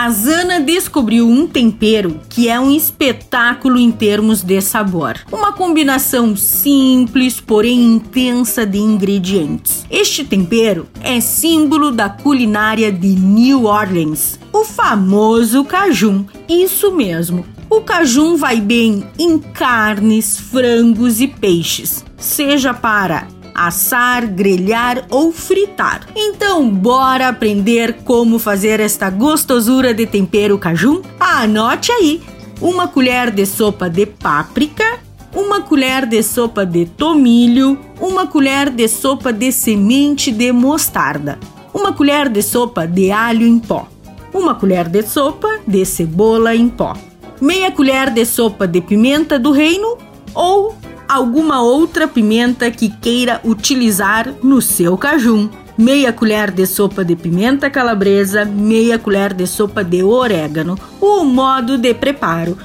a Zana descobriu um tempero que é um espetáculo em termos de sabor. Uma combinação simples, porém intensa de ingredientes. Este tempero é símbolo da culinária de New Orleans, o famoso cajun. Isso mesmo. O cajun vai bem em carnes, frangos e peixes, seja para assar, grelhar ou fritar. Então, bora aprender como fazer esta gostosura de tempero cajun? Anote aí: uma colher de sopa de páprica, uma colher de sopa de tomilho, uma colher de sopa de semente de mostarda, uma colher de sopa de alho em pó, uma colher de sopa de cebola em pó, meia colher de sopa de pimenta do reino ou alguma outra pimenta que queira utilizar no seu cajun. Meia colher de sopa de pimenta calabresa, meia colher de sopa de orégano. O modo de preparo: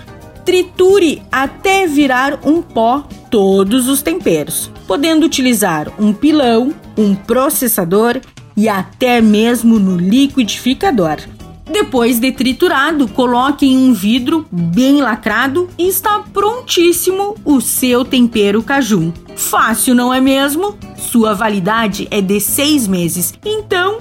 triture até virar um pó todos os temperos, podendo utilizar um pilão, um processador e até mesmo no liquidificador. Depois de triturado, coloque em um vidro bem lacrado e está prontíssimo o seu tempero cajun. Fácil, não é mesmo? Sua validade é de seis meses, então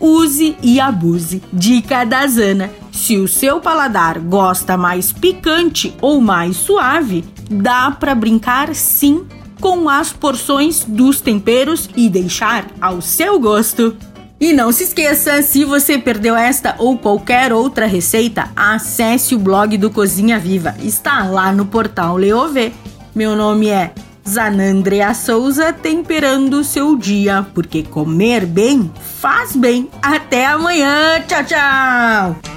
use e abuse. Dica da Zana: se o seu paladar gosta mais picante ou mais suave, dá para brincar sim com as porções dos temperos e deixar ao seu gosto. E não se esqueça, se você perdeu esta ou qualquer outra receita, acesse o blog do Cozinha Viva. Está lá no portal Leovê. Meu nome é Zanandrea Souza, temperando o seu dia, porque comer bem faz bem. Até amanhã. Tchau, tchau.